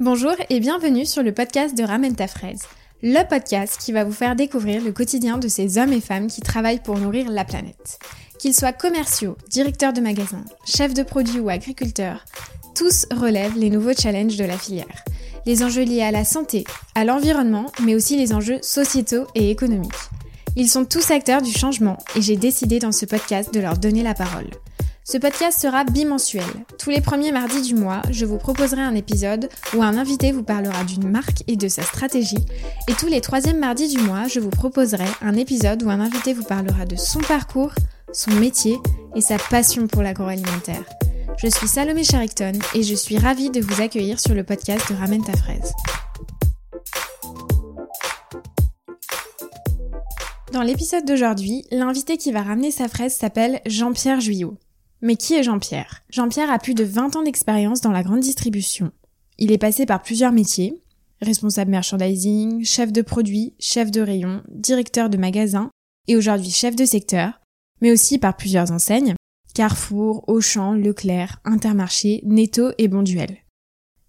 Bonjour et bienvenue sur le podcast de Ramène ta fraise, le podcast qui va vous faire découvrir le quotidien de ces hommes et femmes qui travaillent pour nourrir la planète. Qu'ils soient commerciaux, directeurs de magasins, chefs de produits ou agriculteurs, tous relèvent les nouveaux challenges de la filière. Les enjeux liés à la santé, à l'environnement, mais aussi les enjeux sociétaux et économiques. Ils sont tous acteurs du changement et j'ai décidé dans ce podcast de leur donner la parole. Ce podcast sera bimensuel. Tous les premiers mardis du mois, je vous proposerai un épisode où un invité vous parlera d'une marque et de sa stratégie. Et tous les troisièmes mardis du mois, je vous proposerai un épisode où un invité vous parlera de son parcours, son métier et sa passion pour l'agroalimentaire. Je suis Salomé Charicton et je suis ravie de vous accueillir sur le podcast de Ramène ta fraise. Dans l'épisode d'aujourd'hui, l'invité qui va ramener sa fraise s'appelle Jean-Pierre Juillot. Mais qui est Jean-Pierre? Jean-Pierre a plus de 20 ans d'expérience dans la grande distribution. Il est passé par plusieurs métiers, responsable merchandising, chef de produit, chef de rayon, directeur de magasin et aujourd'hui chef de secteur, mais aussi par plusieurs enseignes, Carrefour, Auchan, Leclerc, Intermarché, Netto et Bonduel.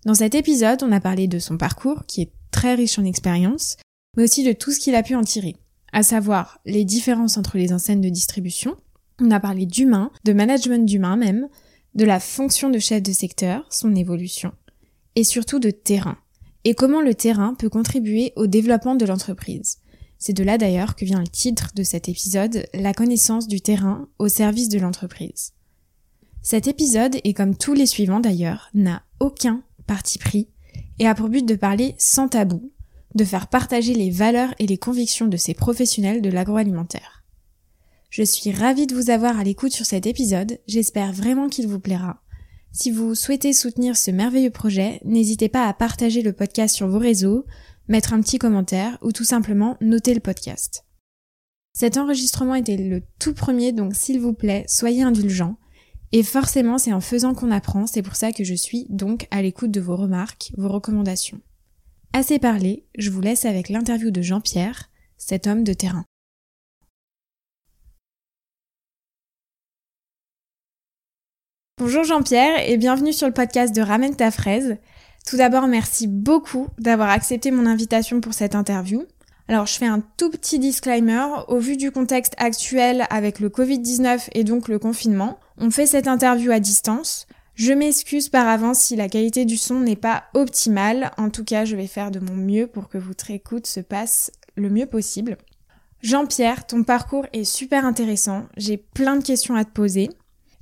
Dans cet épisode, on a parlé de son parcours, qui est très riche en expérience, mais aussi de tout ce qu'il a pu en tirer, à savoir les différences entre les enseignes de distribution, on a parlé d'humain, de management d'humain même, de la fonction de chef de secteur, son évolution, et surtout de terrain, et comment le terrain peut contribuer au développement de l'entreprise. C'est de là d'ailleurs que vient le titre de cet épisode, La connaissance du terrain au service de l'entreprise. Cet épisode, et comme tous les suivants d'ailleurs, n'a aucun parti pris et a pour but de parler sans tabou, de faire partager les valeurs et les convictions de ces professionnels de l'agroalimentaire. Je suis ravie de vous avoir à l'écoute sur cet épisode, j'espère vraiment qu'il vous plaira. Si vous souhaitez soutenir ce merveilleux projet, n'hésitez pas à partager le podcast sur vos réseaux, mettre un petit commentaire ou tout simplement noter le podcast. Cet enregistrement était le tout premier, donc s'il vous plaît, soyez indulgents. Et forcément, c'est en faisant qu'on apprend, c'est pour ça que je suis donc à l'écoute de vos remarques, vos recommandations. Assez parlé, je vous laisse avec l'interview de Jean-Pierre, cet homme de terrain. Bonjour Jean-Pierre et bienvenue sur le podcast de Ramène ta fraise. Tout d'abord, merci beaucoup d'avoir accepté mon invitation pour cette interview. Alors, je fais un tout petit disclaimer. Au vu du contexte actuel avec le Covid-19 et donc le confinement, on fait cette interview à distance. Je m'excuse par avance si la qualité du son n'est pas optimale. En tout cas, je vais faire de mon mieux pour que votre écoute se passe le mieux possible. Jean-Pierre, ton parcours est super intéressant. J'ai plein de questions à te poser.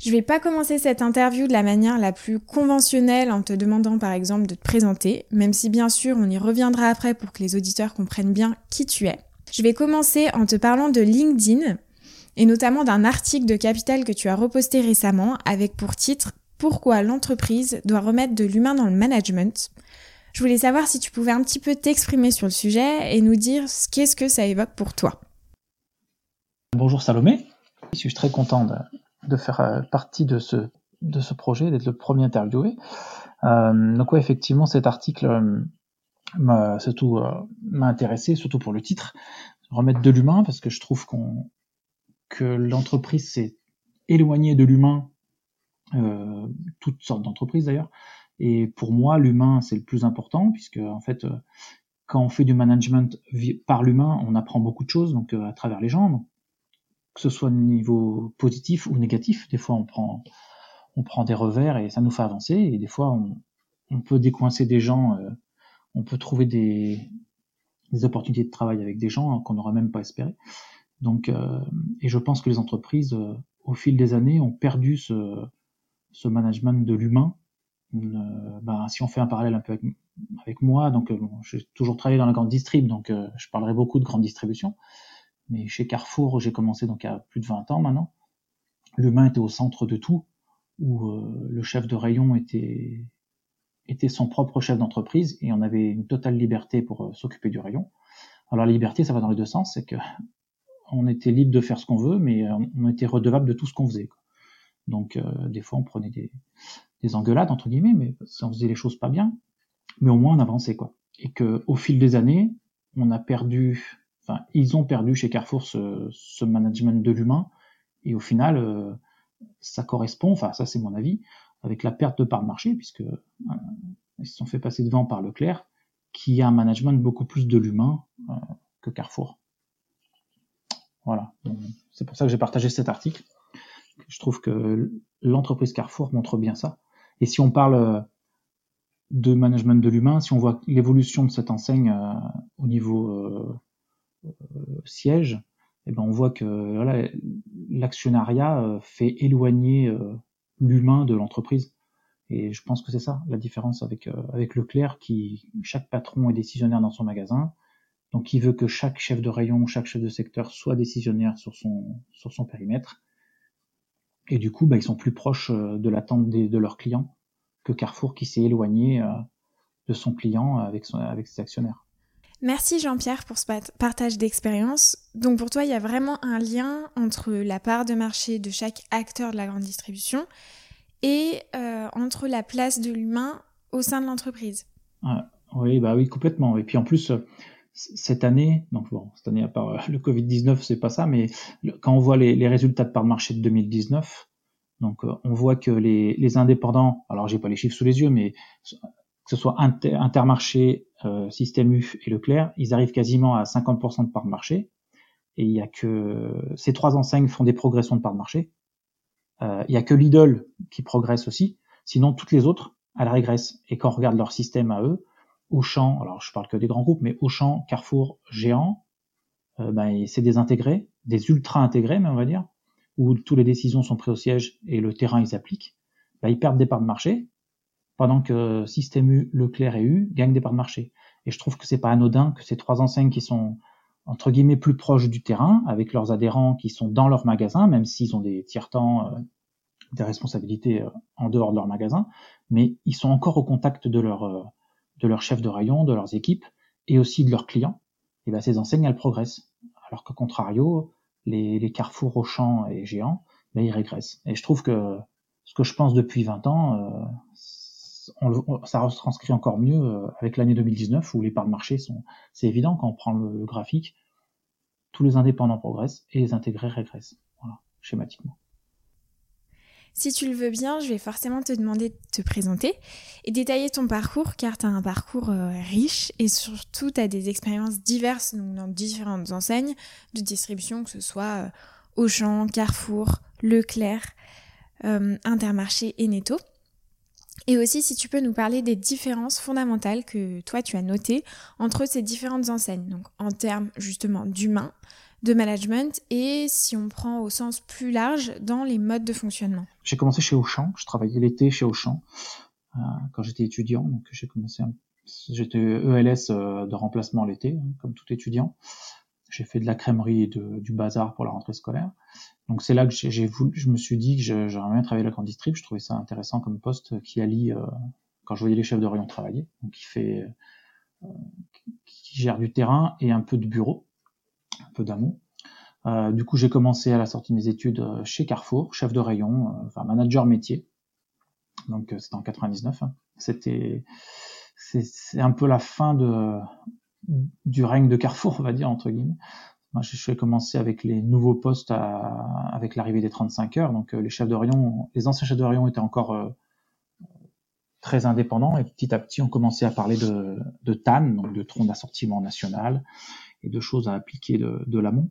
Je vais pas commencer cette interview de la manière la plus conventionnelle en te demandant par exemple de te présenter, même si bien sûr on y reviendra après pour que les auditeurs comprennent bien qui tu es. Je vais commencer en te parlant de LinkedIn et notamment d'un article de Capital que tu as reposté récemment avec pour titre Pourquoi l'entreprise doit remettre de l'humain dans le management? Je voulais savoir si tu pouvais un petit peu t'exprimer sur le sujet et nous dire qu'est-ce que ça évoque pour toi. Bonjour Salomé, je suis très content de, faire euh, partie de ce, de ce projet, d'être le premier interviewé. Euh, donc ouais, effectivement, cet article euh, m'a surtout euh, m'a intéressé, surtout pour le titre, remettre de l'humain, parce que je trouve qu'on que l'entreprise s'est éloignée de l'humain, euh, toutes sortes d'entreprises d'ailleurs. Et pour moi, l'humain c'est le plus important, puisque en fait, quand on fait du management par l'humain, on apprend beaucoup de choses, donc à travers les gens. Que ce soit au niveau positif ou négatif. Des fois, on prend, on prend des revers et ça nous fait avancer. Et des fois, on, on peut décoincer des gens, euh, on peut trouver des, des, opportunités de travail avec des gens qu'on n'aurait même pas espéré. Donc, euh, et je pense que les entreprises, euh, au fil des années, ont perdu ce, ce management de l'humain. Ben, si on fait un parallèle un peu avec, avec moi, donc j'ai toujours travaillé dans la grande distrib, donc je parlerai beaucoup de grande distribution. Mais chez Carrefour, j'ai commencé donc à plus de 20 ans maintenant. L'humain était au centre de tout, où euh, le chef de rayon était, était son propre chef d'entreprise et on avait une totale liberté pour euh, s'occuper du rayon. Alors la liberté, ça va dans les deux sens, c'est que on était libre de faire ce qu'on veut, mais euh, on était redevable de tout ce qu'on faisait. Donc des fois, on prenait des, des engueulades entre guillemets, mais on faisait les choses pas bien, mais au moins on avançait quoi. Et que au fil des années, on a perdu enfin, ils ont perdu chez Carrefour ce, management de l'humain, et au final, euh, ça correspond, enfin ça c'est mon avis, avec la perte de part de marché, puisque euh, Ils se sont fait passer devant par Leclerc, qui a un management beaucoup plus de l'humain euh, que Carrefour. Voilà. C'est pour ça que j'ai partagé cet article. Je trouve que l'entreprise Carrefour montre bien ça. Et si on parle de management de l'humain, si on voit l'évolution de cette enseigne au niveau siège, eh ben on voit que l'actionnariat fait éloigner l'humain de l'entreprise. Et je pense que c'est ça la différence avec euh, avec Leclerc, qui chaque patron est décisionnaire dans son magasin, donc il veut que chaque chef de rayon, chaque chef de secteur soit décisionnaire sur son sur son périmètre. Et du coup, bah, ils sont plus proches euh, de l'attente de leurs clients que Carrefour qui s'est éloigné euh, de son client avec son, avec ses actionnaires. Merci Jean-Pierre pour ce partage d'expérience. Donc pour toi, il y a vraiment un lien entre la part de marché de chaque acteur de la grande distribution et euh, entre la place de l'humain au sein de l'entreprise. oui, bah oui, complètement. Et puis en plus, euh, cette année, donc bon, cette année à part euh, le Covid-19, c'est pas ça, mais quand on voit les, résultats de part de marché de 2019, donc on voit que les, indépendants, alors j'ai pas les chiffres sous les yeux, mais que ce soit Inter, Intermarché, Système U et Leclerc, ils arrivent quasiment à 50% de part de marché. Et il y a que ces trois enseignes font des progressions de part de marché. Euh, il y a que Lidl qui progresse aussi. Sinon, toutes les autres, elles régressent. Et quand on regarde leur système à eux, Auchan, alors je parle que des grands groupes, mais Auchan, Carrefour, Géant, euh, ben, c'est des intégrés, des ultra intégrés, mais on va dire, où toutes les décisions sont prises au siège et le terrain ils appliquent. Ben, ils perdent des parts de marché, pendant que Système U, Leclerc et U gagnent des parts de marché. Et je trouve que c'est pas anodin que ces trois enseignes qui sont entre guillemets plus proches du terrain, avec leurs adhérents qui sont dans leur magasin, même s'ils ont des tiers-temps, euh, des responsabilités euh, en dehors de leur magasin, mais ils sont encore au contact de leur euh, de leur chef de rayon, de leurs équipes et aussi de leurs clients. Et ben ces enseignes elles progressent, alors que contrario, les, les Carrefour, Auchan et Géant, ben, ils régressent. Et je trouve que ce que je pense depuis 20 ans, on, ça retranscrit encore mieux euh, avec l'année 2019 où les parts de marché sont, c'est évident quand on prend le, graphique, tous les indépendants progressent et les intégrés régressent, voilà, schématiquement. Si tu le veux bien, je vais forcément te demander de te présenter et détailler ton parcours car tu as un parcours euh, riche et surtout tu as des expériences diverses dans différentes enseignes de distribution, que ce soit euh, Auchan, Carrefour, Leclerc, Intermarché et Netto. Et aussi si tu peux nous parler des différences fondamentales que toi tu as notées entre ces différentes enseignes, donc en termes justement d'humain, de management et si on prend au sens plus large dans les modes de fonctionnement. J'ai commencé chez Auchan, je travaillais l'été chez Auchan euh, quand j'étais étudiant, donc j'ai commencé, j'étais ELS euh, de remplacement l'été, hein, comme tout étudiant. J'ai fait de la crèmerie et du bazar pour la rentrée scolaire. Donc c'est là que j'ai voulu, je me suis dit que j'aimerais bien travailler la grande distrib. Je trouvais ça intéressant comme poste qui allie, euh, quand je voyais les chefs de rayon travailler, donc qui fait, euh, qui gère du terrain et un peu de bureau, un peu d'amour. Euh, du coup, j'ai commencé à la sortie de mes études euh, chez Carrefour, chef de rayon, euh, enfin manager métier. Donc c'était en 99. Hein. C'était, c'est un peu la fin de du règne de Carrefour, on va dire entre guillemets. Moi, je commencé avec les nouveaux postes avec l'arrivée des 35 heures. Donc, euh, les chefs de les anciens chefs de rayon étaient encore euh, très indépendants et petit à petit, on commençait à parler de, de TAN, donc de tronc d'assortiment national et de choses à appliquer de, de l'amont.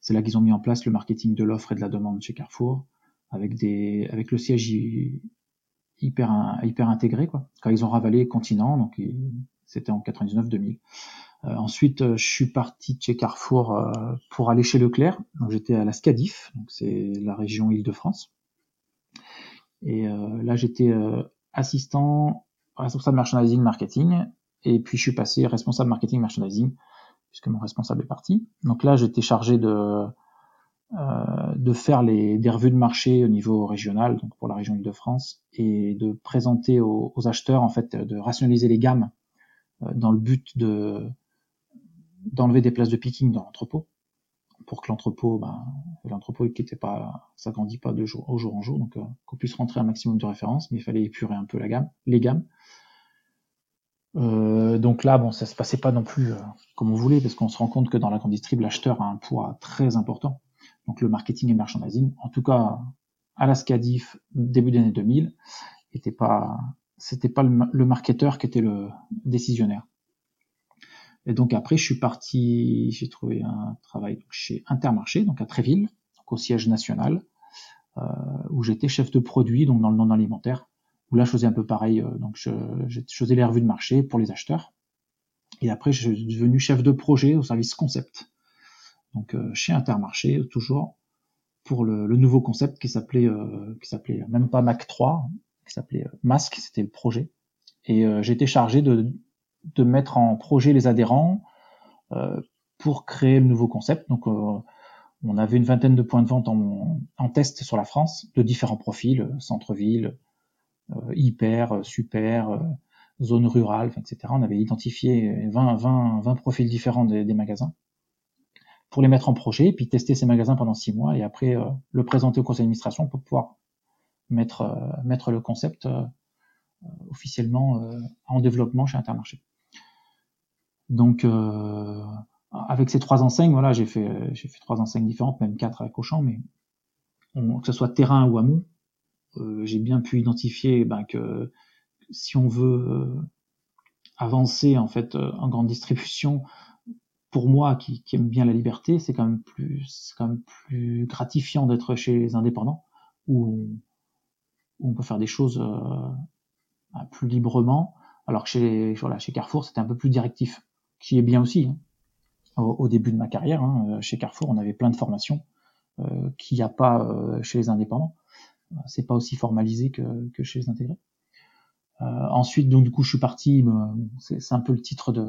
C'est là qu'ils ont mis en place le marketing de l'offre et de la demande chez Carrefour avec des, avec le siège hyper, hyper intégré, quoi. Quand ils ont ravalé Continent, donc c'était en 99-2000. Euh, ensuite, euh, je suis parti chez Carrefour euh, pour aller chez Leclerc. Donc j'étais à la Scadif, donc c'est la région Île-de-France. Et là, j'étais assistant responsable merchandising marketing. Et puis je suis passé responsable marketing merchandising puisque mon responsable est parti. Donc là, j'étais chargé de de faire les, des revues de marché au niveau régional, donc pour la région Île-de-France, et de présenter aux, aux, acheteurs en fait de rationaliser les gammes dans le but de d'enlever des places de picking dans l'entrepôt pour que l'entrepôt, ben, l'entrepôt qui était pas, ça grandit pas de jour au jour en jour, donc euh, qu'on puisse rentrer un maximum de références, mais il fallait épurer un peu la gamme, les gammes. Euh, donc là, bon, ça se passait pas non plus euh, comme on voulait, parce qu'on se rend compte que dans la grande distrib, l'acheteur a un poids très important. Donc le marketing et merchandising, en tout cas à la Scadif début d'année 2000, était pas c'était pas le, marketeur qui était le décisionnaire. Et donc après, je suis parti, j'ai trouvé un travail chez Intermarché, donc à Tréville, donc au siège national, euh, où j'étais chef de produit, donc dans le non alimentaire, où là je faisais un peu pareil, euh, donc je, je, faisais les revues de marché pour les acheteurs. Et après, je suis devenu chef de projet au service concept. Donc euh, chez Intermarché, toujours pour le, le nouveau concept qui s'appelait, euh, qui s'appelait même pas Mac 3, qui s'appelait Mask, c'était le projet. Et j'étais chargé de, de mettre en projet les adhérents euh, pour créer le nouveau concept. Donc, euh, on avait une vingtaine de points de vente en, en test sur la France, de différents profils, centre-ville, euh, hyper, super, zone rurale, etc. On avait identifié 20, 20, 20 profils différents des, des, magasins pour les mettre en projet, puis tester ces magasins pendant six mois, et après le présenter au conseil d'administration pour pouvoir mettre, mettre le concept officiellement en développement chez Intermarché. Donc, euh, avec ces trois enseignes, voilà, j'ai fait, trois enseignes différentes, même quatre avec Auchan, mais que ce soit terrain ou amont, euh, j'ai bien pu identifier ben, que si on veut euh, avancer en fait en grande distribution, pour moi qui, aime bien la liberté, c'est quand même plus, c'est quand même plus gratifiant d'être chez les indépendants où on, on peut faire des choses euh, plus librement, alors que chez, voilà, chez Carrefour c'était un peu plus directif qui est bien aussi. Hein. Au, début de ma carrière, hein, euh, chez Carrefour, on avait plein de formations euh, qu'il n'y a pas euh, chez les indépendants. C'est pas aussi formalisé que, chez les intégrés. Ensuite, donc du coup, je suis parti. C'est un peu le titre de,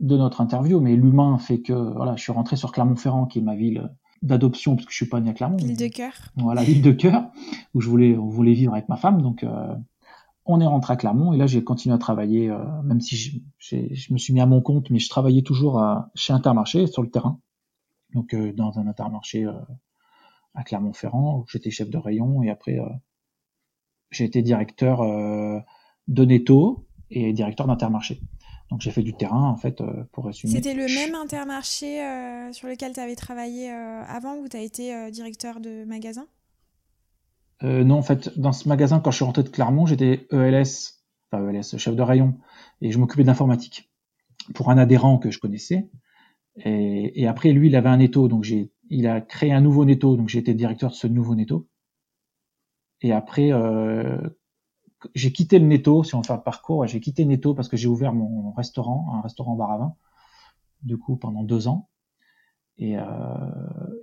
de notre interview, mais l'humain fait que voilà, je suis rentré sur Clermont-Ferrand, qui est ma ville d'adoption, parce que je suis pas né à Clermont. Ville de cœur. Voilà, ville de cœur, où je voulais, on voulait vivre avec ma femme. Donc, euh, on est rentré à Clermont et là j'ai continué à travailler, euh, même si je, je, me suis mis à mon compte, mais je travaillais toujours à, chez Intermarché sur le terrain. Donc euh, dans un Intermarché euh, à Clermont-Ferrand où j'étais chef de rayon et après j'ai été directeur de Netto et directeur d'Intermarché. Donc j'ai fait du terrain en fait pour résumer. C'était le même Intermarché sur lequel tu avais travaillé avant ou tu as été directeur de magasin? Euh, non, en fait, dans ce magasin, quand je suis rentré de Clermont, j'étais ELS, enfin ELS, chef de rayon, et je m'occupais d'informatique pour un adhérent que je connaissais. Et, et, après, lui, il avait un netto, donc j'ai, il a créé un nouveau netto, donc j'ai été directeur de ce nouveau netto. Et après, euh, j'ai quitté le netto, si on fait un parcours, j'ai quitté netto parce que j'ai ouvert mon restaurant, un restaurant bar à vin, du coup, pendant deux ans. Et, euh,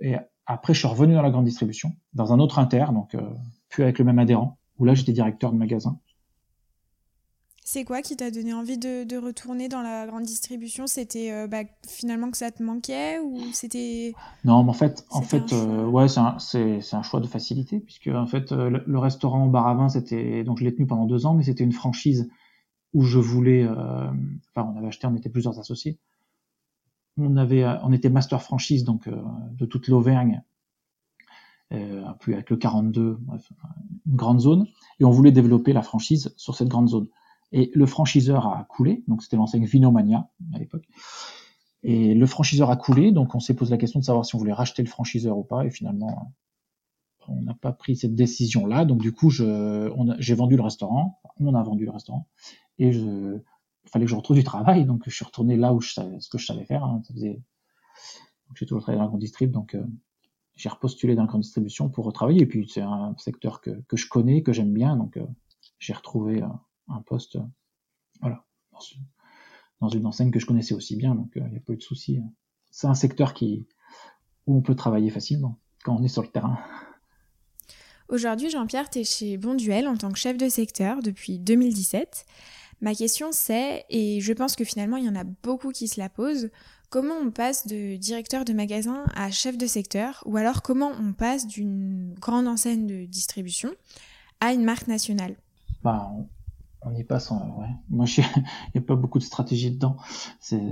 et après, je suis revenu dans la grande distribution, dans un autre inter, donc euh, plus avec le même adhérent, où là, j'étais directeur de magasin. C'est quoi qui t'a donné envie de, retourner dans la grande distribution? C'était euh, bah, finalement que ça te manquait ou c'était Non, mais en fait, en fait, euh, ouais, c'est un, un, choix de facilité puisque en fait, le, restaurant bar à vin, c'était donc je l'ai tenu pendant deux ans, mais c'était une franchise où je voulais, enfin, on avait acheté, on était plusieurs associés, on avait, on était master franchise donc euh, de toute l'Auvergne, euh, plus avec le 42, bref, une grande zone, et on voulait développer la franchise sur cette grande zone. Et le franchiseur a coulé, donc c'était l'enseigne Vinomania à l'époque. Et le franchiseur a coulé, donc on s'est posé la question de savoir si on voulait racheter le franchiseur ou pas, et finalement on n'a pas pris cette décision-là. Donc du coup, j'ai vendu le restaurant, on a vendu le restaurant, et il fallait que je retrouve du travail, donc je suis retourné là où je savais, ce que je savais faire. Hein, j'ai toujours travaillé dans la grande distrib, donc euh, j'ai repostulé dans la grande distribution pour retravailler. Et puis c'est un secteur que, je connais, que j'aime bien, donc euh, j'ai retrouvé un poste, voilà, dans, une enseigne que je connaissais aussi bien, donc il n'y a pas eu de souci. Hein. C'est un secteur qui où on peut travailler facilement quand on est sur le terrain. Aujourd'hui, Jean-Pierre, tu es chez Bonduel en tant que chef de secteur depuis 2017. Ma question c'est, et je pense que finalement il y en a beaucoup qui se la posent, comment on passe de directeur de magasin à chef de secteur, ou alors comment on passe d'une grande enseigne de distribution à une marque nationale? Bah, on, y passe, ouais. Moi, il n'y a pas beaucoup de stratégie dedans. C'est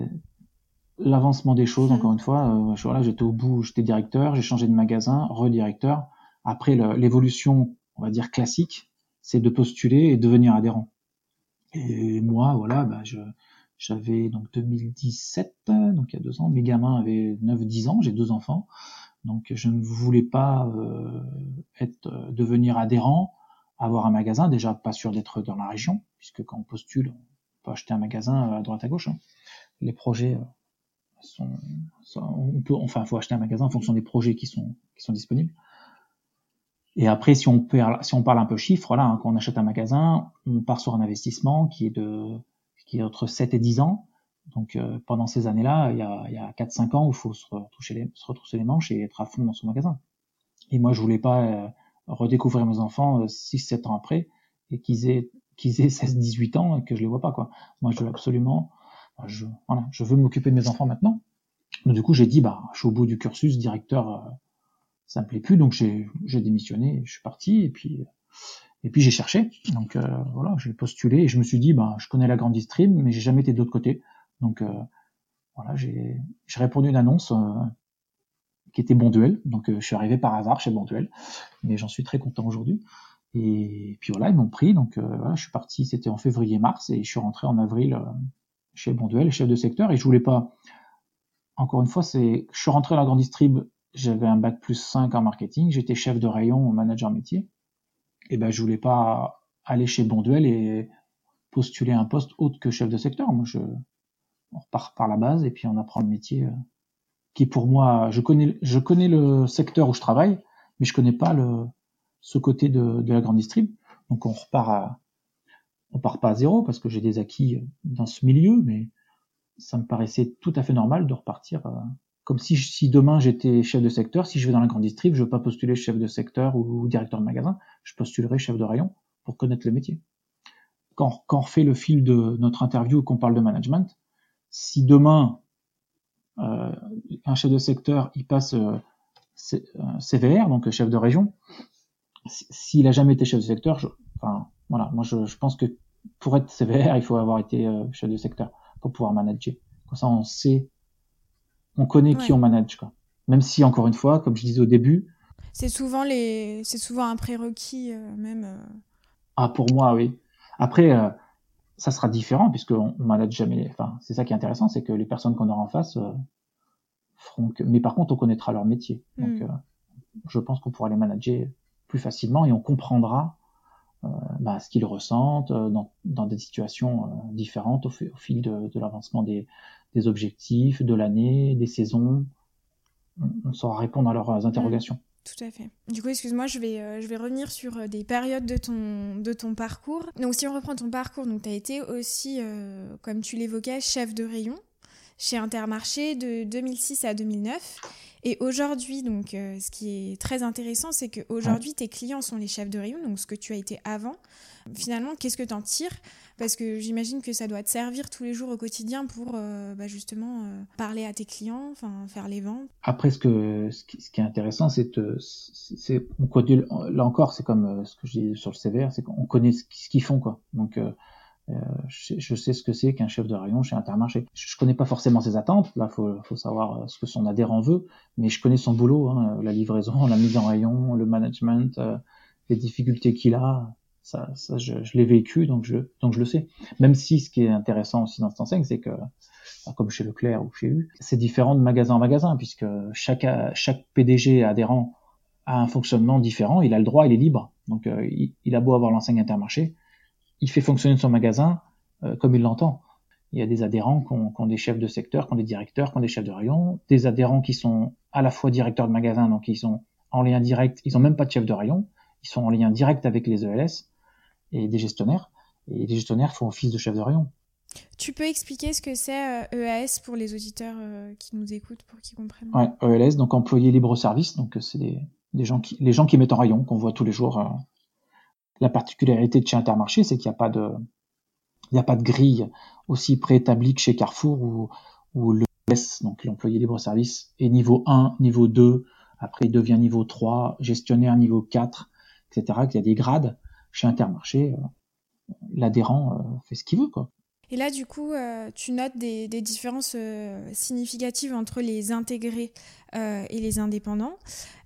l'avancement des choses, encore une fois. Euh, voilà, j'étais au bout, j'étais directeur, j'ai changé de magasin, redirecteur. Après, l'évolution, on va dire classique, c'est de postuler et devenir adhérent. Et moi, voilà, bah, je, j'avais donc 2017, donc il y a deux ans, mes gamins avaient 9-10 ans, j'ai deux enfants, donc je ne voulais pas euh, être euh, devenir adhérent avoir un magasin, déjà pas sûr d'être dans la région, puisque quand on postule, on peut acheter un magasin à droite à gauche. Hein. Les projets sont, on peut, enfin, faut acheter un magasin en fonction des projets qui sont, qui sont disponibles. Et après, si on, parle, si on parle un peu chiffres, là, hein, quand on achète un magasin, on part sur un investissement qui est de, qui est entre 7 et 10 ans. Donc, euh, pendant ces années-là, il y a, y a 4-5 ans où il faut se, retrousser les manches et être à fond dans son magasin. Et moi, je voulais pas euh, redécouvrir mes enfants 6-7 euh, ans après et qu'ils aient, qu'ils aient 16-18 ans et que je les vois pas, quoi. Moi, je veux absolument, je, voilà, je veux m'occuper de mes enfants maintenant. Donc, du coup, j'ai dit, bah, je suis au bout du cursus, directeur, ça me plaît plus, donc j'ai démissionné, je suis parti, et puis et puis j'ai cherché, donc euh, voilà, j'ai postulé et je me suis dit, bah, je connais la grande distrib, mais j'ai jamais été de l'autre côté, donc euh, voilà, j'ai répondu à une annonce euh, qui était Bonduel, donc je suis arrivé par hasard chez Bonduel, mais j'en suis très content aujourd'hui. Et puis voilà, ils m'ont pris, donc voilà, je suis parti, c'était en février-mars, et je suis rentré en avril chez Bonduel, chef de secteur, et je voulais pas, encore une fois, c'est, je suis rentré dans la grande distrib. J'avais un bac plus 5 en marketing, j'étais chef de rayon manager métier. Et ben je voulais pas aller chez Bonduel et postuler un poste autre que chef de secteur. Moi je on repart par la base et puis on apprend le métier euh, qui pour moi je connais je connais le secteur où je travaille, mais je connais pas le ce côté de, de la grande distrib. Donc on repart à on part pas à zéro parce que j'ai des acquis dans ce milieu, mais ça me paraissait tout à fait normal de repartir euh, comme si, si demain j'étais chef de secteur, si je vais dans la grande distrib, je veux pas postuler chef de secteur ou, directeur de magasin, je postulerai chef de rayon pour connaître le métier. Quand, quand on fait le fil de notre interview qu'on parle de management, si demain un chef de secteur il passe euh, CVR, donc chef de région, s'il a jamais été chef de secteur, je, enfin voilà, moi je, je, pense que pour être CVR, il faut avoir été euh, chef de secteur pour pouvoir manager. Comme ça, on sait on connaît qui on manage, quoi. Même si, encore une fois, comme je disais au début. C'est souvent les, c'est souvent un prérequis, euh, même. Euh. Ah, pour moi, oui. Après, euh, ça sera différent puisqu'on on manage jamais. Enfin, c'est ça qui est intéressant, c'est que les personnes qu'on aura en face feront que. Mais par contre, on connaîtra leur métier. Donc, hmm. je pense qu'on pourra les manager plus facilement et on comprendra bah, ce qu'ils ressentent dans, dans, des situations différentes au, au fil de, de l'avancement des, des objectifs de l'année, des saisons. On, saura répondre à leurs interrogations. Mmh, tout à fait. Du coup, excuse-moi, je vais, euh, je vais revenir sur euh, des périodes de ton, de ton parcours. Donc, si on reprend ton parcours, tu as été aussi, euh, comme tu l'évoquais, chef de rayon chez Intermarché de 2006 à 2009. Et aujourd'hui, donc, ce qui est très intéressant, c'est qu'aujourd'hui, tes clients sont les chefs de rayon, donc ce que tu as été avant. Finalement, qu'est-ce que tu en tires? Parce que j'imagine que ça doit te servir tous les jours au quotidien pour euh, bah, justement euh, parler à tes clients, faire les ventes. Après, ce, que, ce, qui, est intéressant, c'est là encore, c'est comme euh, ce que je dis sur le CVR, c'est qu'on connaît ce qu'ils font. quoi. Donc, je, sais ce que c'est qu'un chef de rayon chez Intermarché. Je, connais pas forcément ses attentes, là, faut, faut savoir ce que son adhérent veut, mais je connais son boulot, hein, la livraison, la mise en rayon, le management, les difficultés qu'il a ça, je, l'ai vécu, donc je, le sais. Même si ce qui est intéressant aussi dans cette enseigne, c'est que, bah, comme chez Leclerc ou chez U, c'est différent de magasin en magasin, puisque chaque, PDG adhérent a un fonctionnement différent, il a le droit, il est libre. Donc euh, il, a beau avoir l'enseigne Intermarché, il fait fonctionner son magasin euh, comme il l'entend. Il y a des adhérents qui ont, qui ont, des chefs de secteur, qui ont des directeurs, qui ont des chefs de rayon, des adhérents qui sont à la fois directeurs de magasin, donc ils sont en lien direct, ils ont même pas de chef de rayon, ils sont en lien direct avec les ELS, et des gestionnaires. Et les gestionnaires font office de chef de rayon. Tu peux expliquer ce que c'est EAS euh, e pour les auditeurs euh, qui nous écoutent pour qu'ils comprennent? Ouais, ELS, donc employé libre service, donc c'est des, des, gens qui, les gens qui mettent en rayon, qu'on voit tous les jours. La particularité de chez Intermarché, c'est qu'il n'y a pas de, grille aussi préétablie que chez Carrefour où le ELS, donc l'employé libre service, est niveau 1, niveau 2, après il devient niveau 3, gestionnaire niveau 4, etc., qu'il y a des grades chez Intermarché, euh, l'adhérent euh, fait ce qu'il veut, quoi. Et là, du coup, euh, tu notes des, différences significatives entre les intégrés et les indépendants.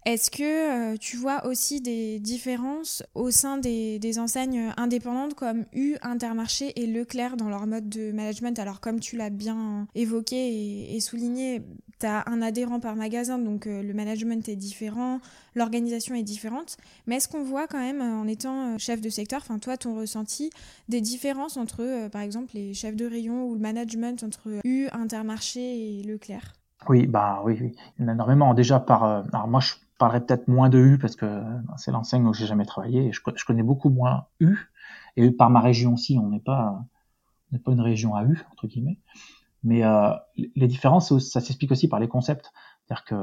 Est-ce que tu vois aussi des différences au sein des, enseignes indépendantes comme U, Intermarché et Leclerc dans leur mode de management? Alors, comme tu l'as bien évoqué et, souligné, tu as un adhérent par magasin, donc le management est différent, l'organisation est différente. Mais est-ce qu'on voit quand même, en étant chef de secteur, enfin toi, ton ressenti, des différences entre, par exemple, les chefs de rayon ou le management entre U, Intermarché et Leclerc? Oui, bah oui, il y en a énormément. Déjà par, alors moi je parlerai peut-être moins de U parce que c'est l'enseigne où j'ai jamais travaillé et je, je, connais beaucoup moins U et par ma région aussi, on n'est pas, on n'est pas une région à U entre guillemets. Mais euh, les différences, ça s'explique aussi par les concepts. C'est-à-dire que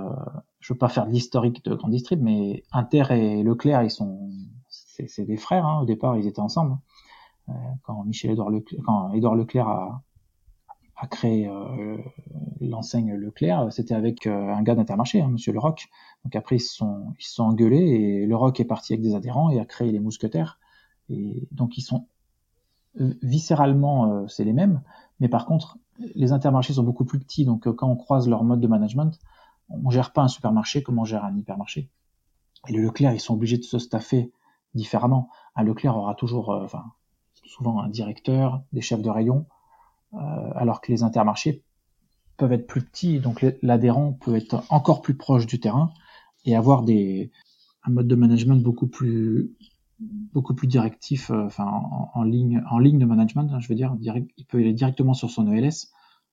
je veux pas faire de l'historique de Grand Distrib, mais Inter et Leclerc, ils sont, c'est des frères. Hein. Au départ, ils étaient ensemble. Euh, quand Michel Edouard Leclerc, quand Edouard Leclerc a, a créé euh, l'enseigne Leclerc, c'était avec euh, un gars d'Intermarché, hein, Monsieur Leroc. Donc après, ils se sont, ils se sont engueulés et Leroc est parti avec des adhérents et a créé les Mousquetaires. Et donc ils sont viscéralement, euh, c'est les mêmes, mais par contre, les intermarchés sont beaucoup plus petits, donc euh, quand on croise leur mode de management, on gère pas un supermarché comme on gère un hypermarché. Et le Leclerc, ils sont obligés de se staffer différemment. Un Leclerc aura toujours, enfin, souvent un directeur, des chefs de rayon, alors que les intermarchés peuvent être plus petits, donc l'adhérent peut être encore plus proche du terrain et avoir des, un mode de management beaucoup plus beaucoup plus directif, euh, enfin en, ligne, de management, hein, je veux dire, direct, il peut aller directement sur son ELS,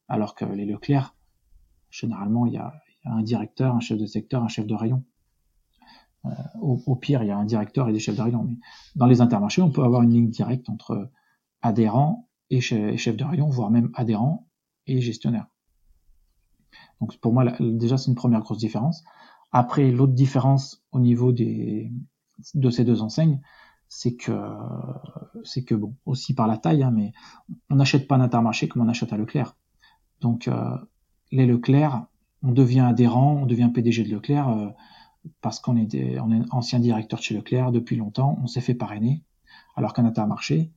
alors que les Leclerc, généralement, il y, a, un directeur, un chef de secteur, un chef de rayon. Euh, au, pire, il y a un directeur et des chefs de rayon. Mais dans les intermarchés, on peut avoir une ligne directe entre adhérents et chef de rayon, voire même adhérents et gestionnaire. Donc pour moi, déjà, c'est une première grosse différence. Après, l'autre différence au niveau des, de ces deux enseignes, c'est que c'est que bon, aussi par la taille, hein, mais on n'achète pas d'Intermarché comme on achète à Leclerc. Donc euh, les Leclerc, on devient adhérent, on devient PDG de Leclerc euh, parce qu'on est, on est ancien directeur de chez Leclerc depuis longtemps, on s'est fait parrainer, alors qu'un Intermarché,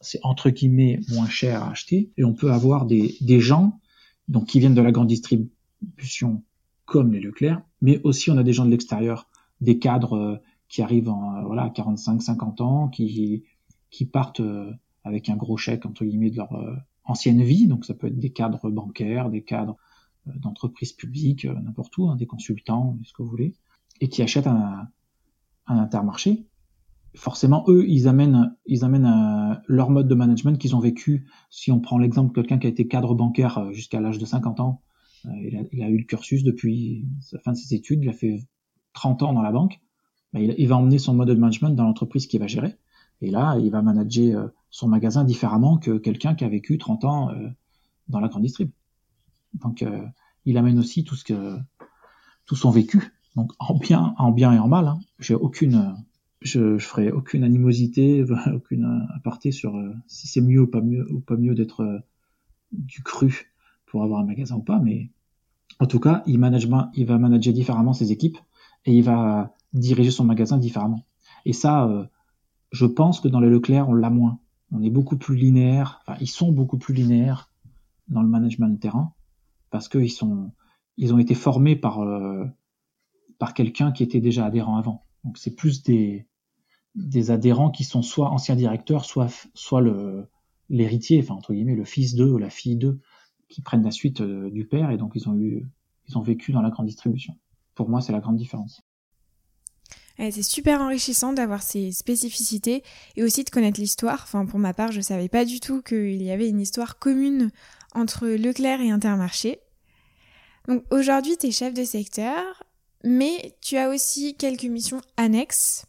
c'est entre guillemets moins cher à acheter et on peut avoir des, des gens donc qui viennent de la grande distribution comme les Leclerc, mais aussi on a des gens de l'extérieur, des cadres euh, qui arrivent en, euh, voilà, à 45, 50 ans, qui, qui partent euh, avec un gros chèque, entre guillemets, de leur euh, ancienne vie. Donc, ça peut être des cadres bancaires, des cadres d'entreprises publiques, n'importe où, hein, des consultants, ce que vous voulez, et qui achètent un, un intermarché. Forcément, eux, ils amènent, ils amènent leur mode de management qu'ils ont vécu. Si on prend l'exemple de quelqu'un qui a été cadre bancaire jusqu'à l'âge de 50 ans, il a, il, a, eu le cursus depuis la fin de ses études, il a fait 30 ans dans la banque. Bah, il, va emmener son mode de management dans l'entreprise qu'il va gérer. Et là, il va manager euh, son magasin différemment que quelqu'un qui a vécu 30 ans euh, dans la grande distrib. Donc, euh, il amène aussi tout ce que tout son vécu. Donc, en bien, en bien et en mal. Hein. J'ai aucune, je, je ferai aucune animosité, aucune aparté sur si c'est mieux ou pas mieux ou pas mieux d'être du cru pour avoir un magasin ou pas. Mais en tout cas, il, manage, il va manager différemment ses équipes et il va diriger son magasin différemment. Et ça, euh, je pense que dans les Leclerc, on l'a moins. On est beaucoup plus linéaire, enfin, ils sont beaucoup plus linéaires dans le management de terrain parce qu'ils sont, ils ont été formés par, euh, par quelqu'un qui était déjà adhérent avant. Donc c'est plus des, des adhérents qui sont soit anciens directeurs, soit, soit le, l'héritier, enfin, entre guillemets, le fils d'eux ou la fille d'eux, qui prennent la suite euh, du père et donc ils ont eu, ils ont vécu dans la grande distribution. Pour moi, c'est la grande différence. C'est super enrichissant d'avoir ces spécificités et aussi de connaître l'histoire. Enfin, pour ma part, je savais pas du tout qu'il y avait une histoire commune entre Leclerc et Intermarché. Donc aujourd'hui, tu es chef de secteur, mais tu as aussi quelques missions annexes,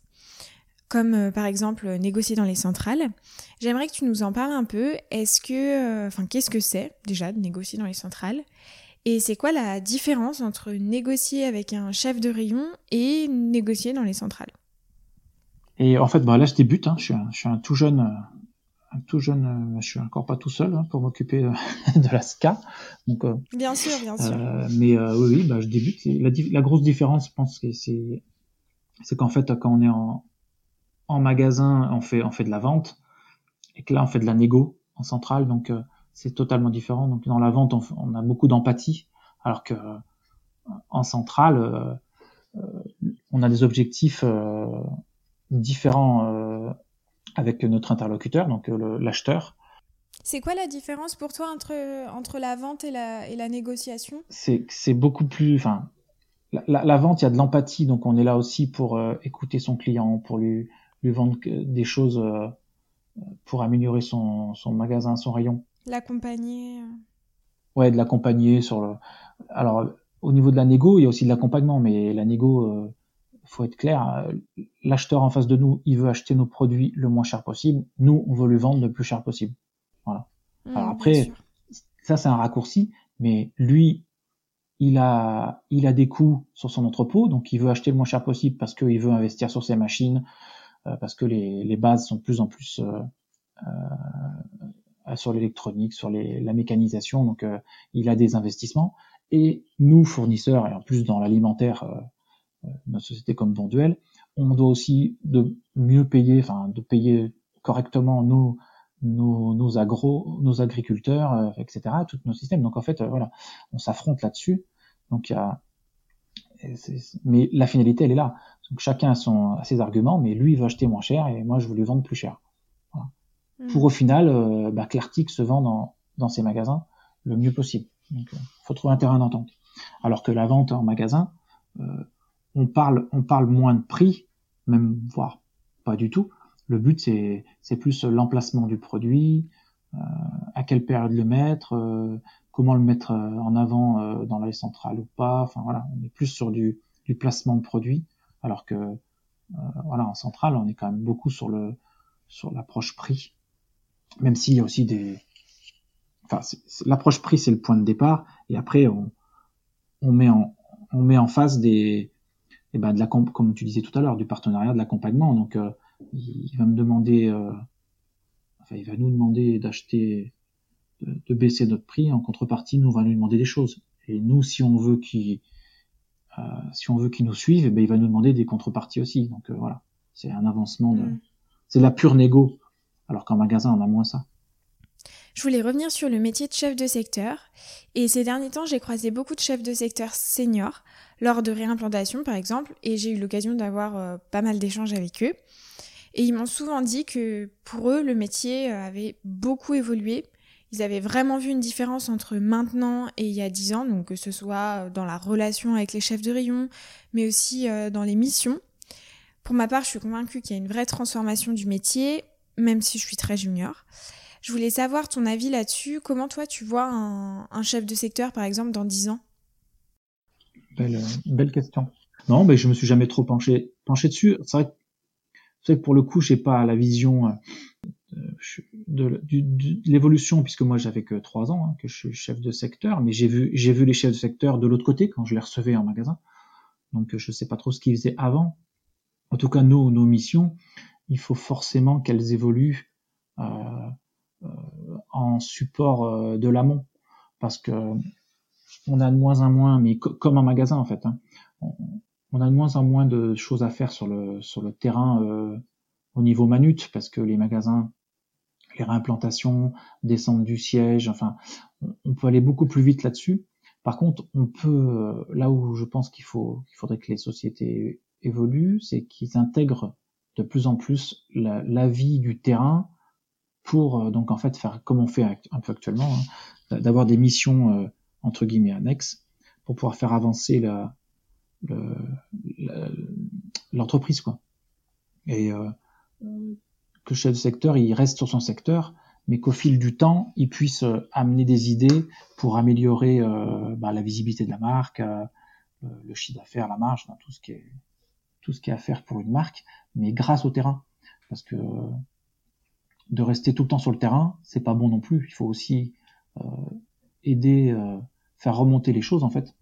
comme euh, par exemple négocier dans les centrales. J'aimerais que tu nous en parles un peu. Est-ce que, euh, enfin, qu'est-ce que c'est déjà de négocier dans les centrales? Et c'est quoi la différence entre négocier avec un chef de rayon et négocier dans les centrales? Et en fait, bah là, je débute. Hein. Je, suis un, je, suis un, tout jeune, un tout jeune. Je suis encore pas tout seul hein, pour m'occuper de la SCA. Donc, euh, bien sûr, bien sûr. Euh, mais euh, oui, oui, bah, je débute. La, la, grosse différence, je pense, c'est c'est qu'en fait, quand on est en, en magasin, on fait on fait de la vente, et que là, on fait de la négo en centrale. Donc euh, c'est totalement différent. Donc dans la vente, on, a beaucoup d'empathie, alors que euh, en centrale, euh, euh, on a des objectifs différents avec notre interlocuteur, donc l'acheteur. C'est quoi la différence pour toi entre, entre la vente et la, et la négociation? C'est beaucoup plus. Enfin, la, la, vente, il y a de l'empathie, donc on est là aussi pour euh, écouter son client, pour lui, lui vendre des choses euh, pour améliorer son, son magasin, son rayon. L'accompagner. Euh. Ouais, de l'accompagner sur le. Alors, au niveau de la négo, il y a aussi de l'accompagnement, mais la négo, faut être clair, l'acheteur en face de nous, il veut acheter nos produits le moins cher possible. Nous, on veut lui vendre le plus cher possible. Voilà. Mmh, Alors après, ça c'est un raccourci, mais lui, il a, il a des coûts sur son entrepôt, donc il veut acheter le moins cher possible parce qu'il veut investir sur ses machines, euh, parce que les, les, bases sont de plus en plus euh, euh, sur l'électronique, sur les, la mécanisation, donc euh, il a des investissements. Et nous, fournisseurs, et en plus dans l'alimentaire, notre société comme Bonduel, on doit aussi de mieux payer, enfin de payer correctement nos nos, nos agros, nos agriculteurs, euh, etc., tous nos systèmes. Donc en fait, euh, voilà, on s'affronte là-dessus. Donc il y a, mais la finalité, elle est là. Donc chacun a, son, a ses arguments, mais lui il veut acheter moins cher et moi je veux lui vendre plus cher. Voilà. Hmm. Pour au final euh, bah, que l'article se vend dans, dans ses magasins le mieux possible. Donc il faut trouver un terrain d'entente. Alors que la vente en magasin, euh, on parle on parle moins de prix, même voire pas du tout, le but, c'est, c'est plus l'emplacement du produit, euh, à quelle période le mettre, euh, comment le mettre euh, en avant dans l'œil central ou pas. Enfin voilà, on est plus sur du, du placement de produit, alors que voilà en centrale, on est quand même beaucoup sur le sur l'approche prix, même s'il y a aussi des enfin l'approche prix c'est le point de départ et après on on met en on met en face des et eh ben de la comme tu disais tout à l'heure du partenariat de l'accompagnement donc il va me demander, euh, enfin, il va nous demander d'acheter, de, baisser notre prix. En contrepartie, nous, on va nous demander des choses. Et nous, si on veut qu'il, euh, si on veut qu'il nous suive, eh ben, il va nous demander des contreparties aussi. Donc euh, voilà, c'est un avancement. De... Mm. C'est la pure négo. Alors qu'en magasin, on a moins ça. Je voulais revenir sur le métier de chef de secteur. Et ces derniers temps, j'ai croisé beaucoup de chefs de secteur seniors lors de réimplantation, par exemple, et j'ai eu l'occasion d'avoir pas mal d'échanges avec eux. Et ils m'ont souvent dit que pour eux, le métier euh, avait beaucoup évolué. Ils avaient vraiment vu une différence entre maintenant et il y a dix ans, donc que ce soit dans la relation avec les chefs de rayon, mais aussi euh, dans les missions. Pour ma part, je suis convaincue qu'il y a une vraie transformation du métier, même si je suis très junior. Je voulais savoir ton avis là-dessus. Comment toi tu vois un, chef de secteur, par exemple, dans dix ans? Belle, belle question. Non, mais je me suis jamais trop penché, penché dessus. C'est vrai que pour le coup, j'ai pas la vision euh, de, l'évolution puisque moi j'avais que trois ans hein, que je suis chef de secteur, mais j'ai vu les chefs de secteur de l'autre côté quand je les recevais en magasin. Donc je sais pas trop ce qu'ils faisaient avant. En tout cas, nos missions, il faut forcément qu'elles évoluent euh, euh, en support de l'amont parce que on a de moins en moins, mais comme un magasin en fait. Hein, on a de moins en moins de choses à faire sur le terrain euh, au niveau manute parce que les magasins, les réimplantations, descendent du siège, enfin, on, peut aller beaucoup plus vite là-dessus. Par contre, on peut euh, là où je pense qu'il faut qu'il faudrait que les sociétés évoluent, c'est qu'ils intègrent de plus en plus la, vie du terrain pour euh, donc en fait faire comme on fait un peu actuellement, hein, d'avoir des missions entre guillemets annexes pour pouvoir faire avancer la, l'entreprise quoi. Et euh, que le chef secteur il reste sur son secteur, mais qu'au fil du temps il puisse euh, amener des idées pour améliorer euh, bah, la visibilité de la marque, euh, le chiffre d'affaires, la marge, tout ce qui est tout ce qui est à faire pour une marque, mais grâce au terrain, parce que de rester tout le temps sur le terrain, c'est pas bon non plus. Il faut aussi aider, faire remonter les choses en fait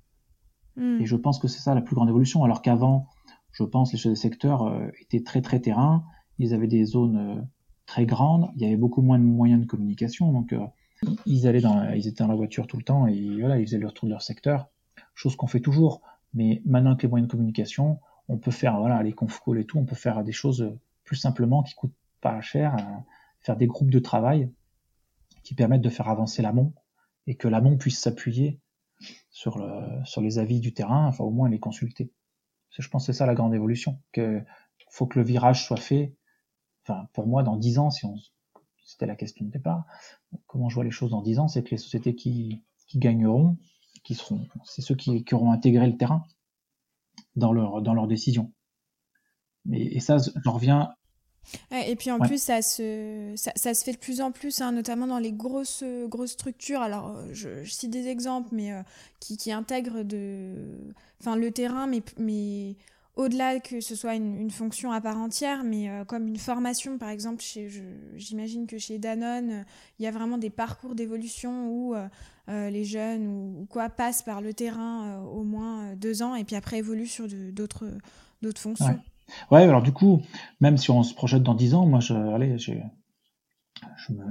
Hmm. Et je pense que c'est ça la plus grande évolution. Alors qu'avant, je pense, les chefs de secteur euh, étaient très très terrain. Ils avaient des zones euh, très grandes. Il y avait beaucoup moins de moyens de communication. Donc, euh, ils allaient dans, ils étaient dans la voiture tout le temps et voilà, ils faisaient leur tour de leur secteur. Chose qu'on fait toujours. Mais maintenant que les moyens de communication, on peut faire, voilà, les conf calls et tout, on peut faire des choses plus simplement qui coûtent pas cher, faire des groupes de travail qui permettent de faire avancer l'amont et que l'amont puisse s'appuyer sur, le, sur les avis du terrain, enfin au moins les consulter. Je pense que c'est ça la grande évolution, que faut que le virage soit fait. Enfin, pour moi, dans dix ans, si on, c'était la question de départ. Comment je vois les choses dans 10 ans, c'est que les sociétés qui, gagneront, qui seront, c'est ceux qui, auront intégré le terrain dans leur dans leurs décisions. Et, et ça, j'en reviens et puis en plus, ça se, ça, ça, se fait de plus en plus, hein, notamment dans les grosses, grosses structures. Alors, je, je cite des exemples, mais euh, qui, qui, intègrent de, enfin, le terrain, mais, mais au-delà que ce soit une, une, fonction à part entière, mais euh, comme une formation, par exemple, j'imagine que chez Danone, il y a vraiment des parcours d'évolution où euh, les jeunes ou, quoi passent par le terrain au moins deux ans et puis après évoluent sur d'autres fonctions. Ouais, alors du coup, même si on se projette dans 10 ans, moi, je, allez, j'ai, je, me,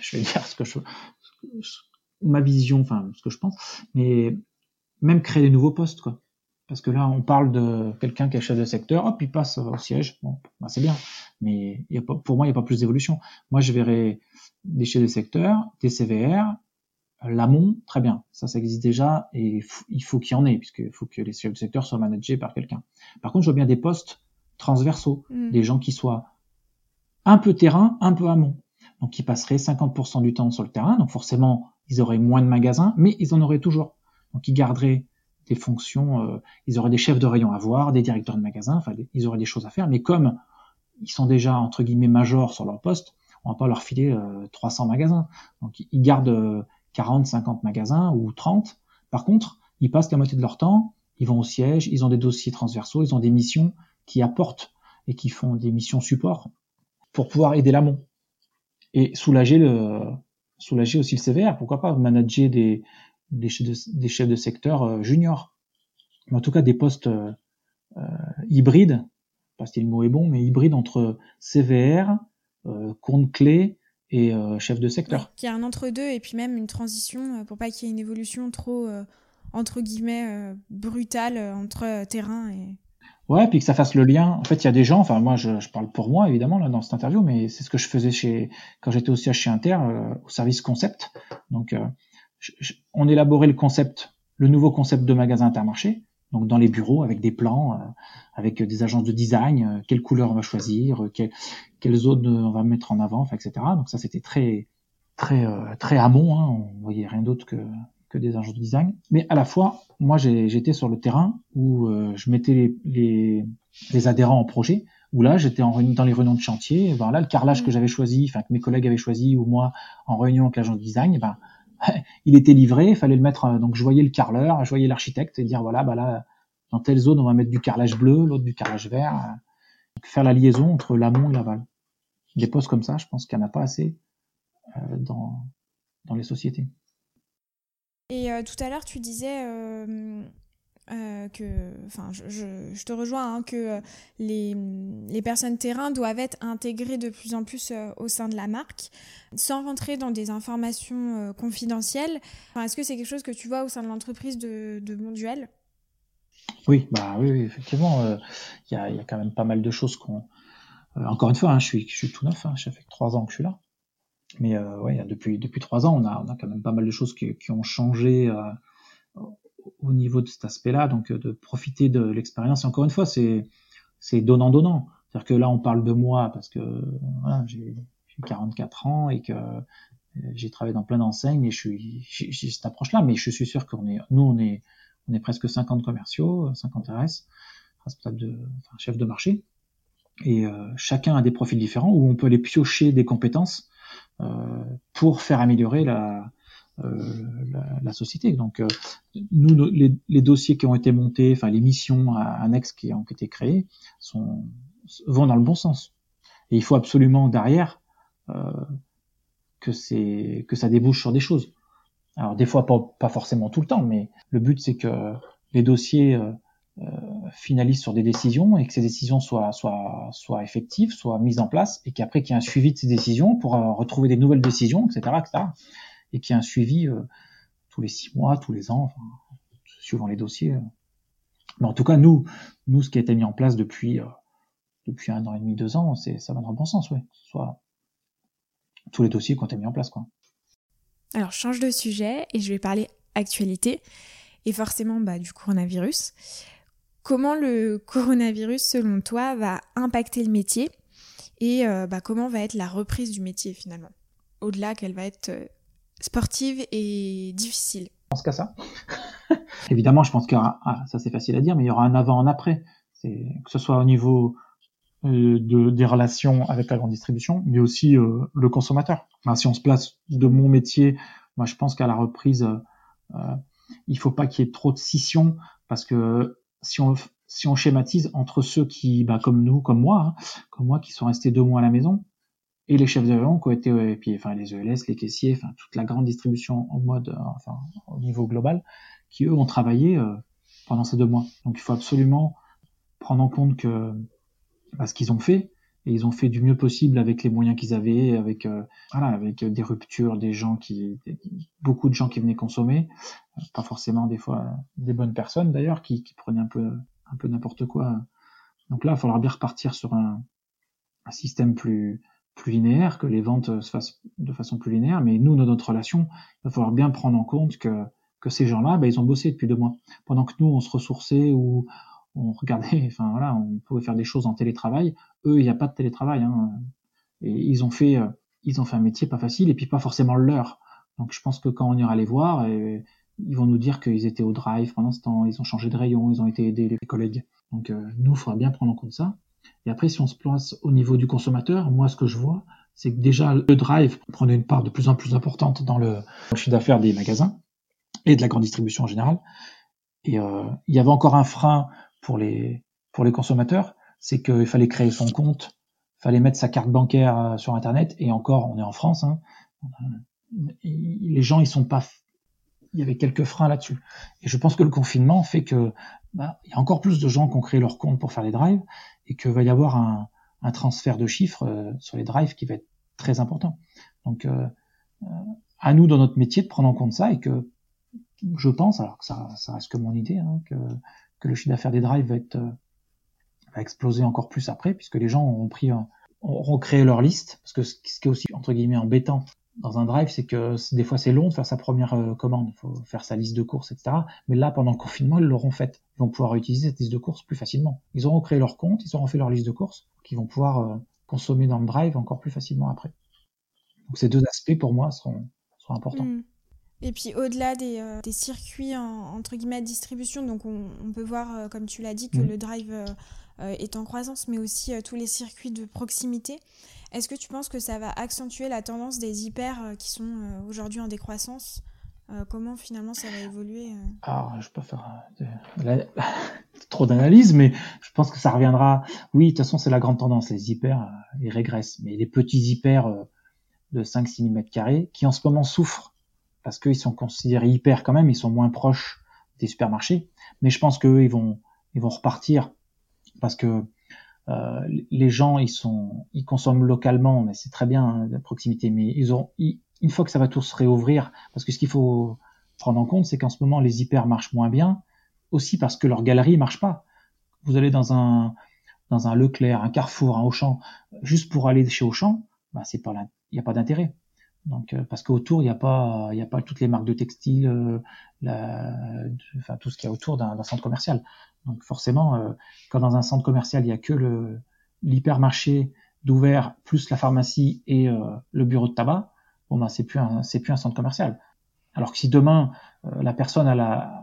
je vais dire ce que je, ma vision, enfin, ce que je pense, mais même créer des nouveaux postes, quoi. Parce que là, on parle de quelqu'un qui est chef de secteur, hop, il passe au siège, bon, bah, c'est bien. Mais pour moi, il n'y a pas plus d'évolution. Moi, je verrais des chefs de secteur, des CVR, l'amont, très bien, ça, ça existe déjà et il faut qu'il y en ait, puisqu'il faut que les chefs de secteur soient managés par quelqu'un. Par contre, je vois bien des postes transversaux, mm. des gens qui soient un peu terrain, un peu amont. Donc, qui passeraient 50% du temps sur le terrain, donc forcément, ils auraient moins de magasins, mais ils en auraient toujours. Donc, ils garderaient des fonctions, euh, ils auraient des chefs de rayon à voir, des directeurs de magasins, enfin, ils auraient des choses à faire, mais comme ils sont déjà, entre guillemets, majors sur leur poste, on va pas leur filer euh, 300 magasins. Donc, ils gardent euh, 40, 50 magasins ou 30. Par contre, ils passent la moitié de leur temps, ils vont au siège, ils ont des dossiers transversaux, ils ont des missions qui apportent et qui font des missions support pour pouvoir aider l'amont et soulager le soulager aussi le CVR. Pourquoi pas manager des des chefs de, des chefs de secteur euh, juniors, en tout cas des postes euh, euh hybrides, pas si le mot est bon, mais hybrides entre CVR, euh, compte clé et euh, chef de secteur. qui a un entre-deux et puis même une transition euh, pour pas qu'il y ait une évolution trop, euh, entre guillemets, brutale entre terrain et... Ouais, puis que ça fasse le lien. En fait, il y a des gens, enfin moi je, je, parle pour moi évidemment là dans cette interview, mais c'est ce que je faisais chez quand j'étais aussi chez Inter au service concept. Donc je, on élaborait le concept, le nouveau concept de magasin Intermarché, donc dans les bureaux avec des plans, avec des agences de design, quelle couleur on va choisir, quelle, quelles zones on va mettre en avant, etc. Donc ça, c'était très, très, euh, très amont. Hein. On voyait rien d'autre que, que des agents de design. Mais à la fois, moi, j'étais sur le terrain où euh, je mettais les, les, les, adhérents en projet. Où là, j'étais en dans les réunions de chantier. Ben là, le carrelage que j'avais choisi, enfin que mes collègues avaient choisi, ou moi en réunion avec l'agent de design, ben il était livré. Il fallait le mettre. Euh, donc je voyais le carreleur, je voyais l'architecte et dire voilà, bah là, dans telle zone, on va mettre du carrelage bleu, l'autre du carrelage vert. Donc, faire la liaison entre l'amont et l'aval des postes comme ça, je pense qu'il n'y en a pas assez euh, dans, dans les sociétés. Et euh, tout à l'heure, tu disais euh, euh, que, enfin, je, je, te rejoins, hein, que les, les, personnes terrain doivent être intégrées de plus en plus au sein de la marque, sans rentrer dans des informations confidentielles. Enfin, Est-ce que c'est quelque chose que tu vois au sein de l'entreprise de, de Monduel oui, bah oui, effectivement, il y, a, y, a, quand même pas mal de choses qu'on euh, encore une fois, hein, je, suis, je suis tout neuf, hein, ça fait trois ans que je suis là. Mais euh, ouais, depuis depuis trois ans, on a, on a quand même pas mal de choses qui, qui ont changé euh, au niveau de cet aspect-là. Donc de profiter de l'expérience. Encore une fois, c'est c'est donnant donnant. C'est-à-dire que là, on parle de moi parce que voilà, j'ai 44 ans et que j'ai travaillé dans plein d'enseignes et je suis j'ai cette approche-là. Mais je suis sûr qu'on est nous on est on est presque 50 commerciaux, 50 RS, responsable de enfin, chef de marché et euh, chacun a des profils différents où on peut aller piocher des compétences euh, pour faire améliorer la, euh, la, la, société. Donc, euh, nous, les, les, dossiers qui ont été montés, enfin les missions annexes qui ont été créées, sont, vont dans le bon sens. Et il faut absolument derrière euh, que c'est que ça débouche sur des choses. Alors des fois pas, pas forcément tout le temps, mais le but c'est que les dossiers euh, finalise sur des décisions et que ces décisions soient, soient, soient effectives, soient mises en place et qu'après qu'il y ait un suivi de ces décisions pour euh, retrouver des nouvelles décisions, etc., etc. Et qu'il y ait un suivi euh, tous les six mois, tous les ans, suivant les dossiers. Mais en tout cas, nous, nous, ce qui a été mis en place depuis depuis un an et demi, deux ans, c'est ça va dans le bon sens, oui. Soit tous les dossiers qui ont été mis en place, quoi. Alors, change de sujet et je vais parler actualité et forcément bah, du coronavirus. Comment le coronavirus, selon toi, va impacter le métier et bah, comment va être la reprise du métier finalement, au-delà qu'elle va être sportive et difficile. Je pense qu'à ça? Évidemment, je pense qu'il ça c'est facile à dire, mais il y aura un avant, un après. Que ce soit au niveau euh, de, des relations avec la grande distribution, mais aussi euh, le consommateur. si on se place de mon métier, moi je pense qu'à la reprise, euh, euh il faut pas qu'il y ait trop de scission, parce que si on, si on schématise entre ceux qui, bah, comme nous, comme moi, hein, comme moi, qui sont restés deux mois à la maison, et les chefs de rayon qui ont été, puis enfin les ELS, les caissiers, enfin toute la grande distribution en mode, enfin au niveau global, qui eux ont travaillé pendant ces deux mois. Donc il faut absolument prendre en compte que bah, ce qu'ils ont fait et ils ont fait du mieux possible avec les moyens qu'ils avaient, avec euh, voilà, avec des ruptures, des gens qui, beaucoup de gens qui venaient consommer, pas forcément des fois des bonnes personnes d'ailleurs, qui, qui prenaient un peu un peu n'importe quoi. Donc là, il faudra bien repartir sur un, un système plus plus linéaire, que les ventes se fassent de façon plus linéaire. Mais nous, dans notre relation, il va falloir bien prendre en compte que que ces gens-là, bah, ils ont bossé depuis deux mois, pendant que nous, on se ressourçait ou on regardait, enfin voilà, on pouvait faire des choses en télétravail. Eux, il n'y a pas de télétravail, hein, et ils ont fait, euh, ils ont fait un métier pas facile et puis pas forcément le leur. Donc je pense que quand on ira les voir, ils vont nous dire qu'ils étaient au drive pendant ce temps, ils ont changé de rayon, ils ont été aidés les collègues. Donc euh, nous, il faudra bien prendre en compte ça. Et après, si on se place au niveau du consommateur, moi, ce que je vois, c'est que déjà le drive prenait une part de plus en plus importante dans le chiffre d'affaires des magasins et de la grande distribution en général. Et euh, il y avait encore un frein pour les, pour les consommateurs, c'est qu'il fallait créer son compte, fallait mettre sa carte bancaire euh, sur Internet, et encore, on est en France, hein, les gens, ils sont pas, il y avait quelques freins là-dessus. Et je pense que le confinement fait que, bah, il y a encore plus de gens qui ont créé leur compte pour faire les drives, et qu'il va y avoir un, un transfert de chiffres euh, sur les drives qui va être très important. Donc, euh, à nous dans notre métier de prendre en compte ça et que je pense, alors que ça, ça reste que mon idée, hein, que que le chiffre d'affaires des drives va être euh, va exploser encore plus après, puisque les gens ont pris, ont recréé leur liste, parce que ce qui est aussi entre guillemets embêtant dans un drive, c'est que des fois c'est long de faire sa première euh, commande, il faut faire sa liste de courses, etc. Mais là, pendant le confinement, ils l'auront faite. Ils vont pouvoir utiliser cette liste de courses plus facilement. Ils auront créé leur compte, ils auront fait leur liste de courses, qu'ils vont pouvoir euh, consommer dans le drive encore plus facilement après. Donc ces deux aspects pour moi seront, seront importants. Mm. Et puis au-delà des, euh, des, circuits entre guillemets de distribution, donc on, peut voir, euh, comme tu l'as dit, que mm. le drive euh, est en croissance, mais aussi tous les circuits de proximité. Est-ce que tu penses que ça va accentuer la tendance des hyper qui sont aujourd'hui en décroissance? Comment finalement ça va évoluer Alors, je peux faire trop d'analyse, mais je pense que ça reviendra. Oui, de toute façon, c'est la grande tendance. Les hyper, ils régressent, mais les petits hyper de 5-6 mm qui en ce moment souffrent parce qu'ils sont considérés hyper quand même, ils sont moins proches des supermarchés. Mais je pense qu'eux, ils vont, ils vont repartir parce que euh, les gens, ils sont, ils consomment localement, mais c'est très bien hein, la proximité. Mais ils ont, une fois que ça va tous se réouvrir, parce que ce qu'il faut prendre en compte, c'est qu'en ce moment les hyper marchent moins bien, aussi parce que leur galerie marche pas. Vous allez dans un dans un Leclerc, un Carrefour, un Auchan, juste pour aller chez Auchan, bah il n'y a pas d'intérêt. Donc, euh, parce qu'autour, il n'y a pas, toutes les marques de textiles, euh, tout ce qu'il y a autour d'un centre commercial. Donc, forcément, euh, quand dans un centre commercial, il y a que l'hypermarché d'ouvert plus la pharmacie et le bureau de tabac, bon ben c'est plus un, c'est plus un centre commercial. Alors que si demain la personne a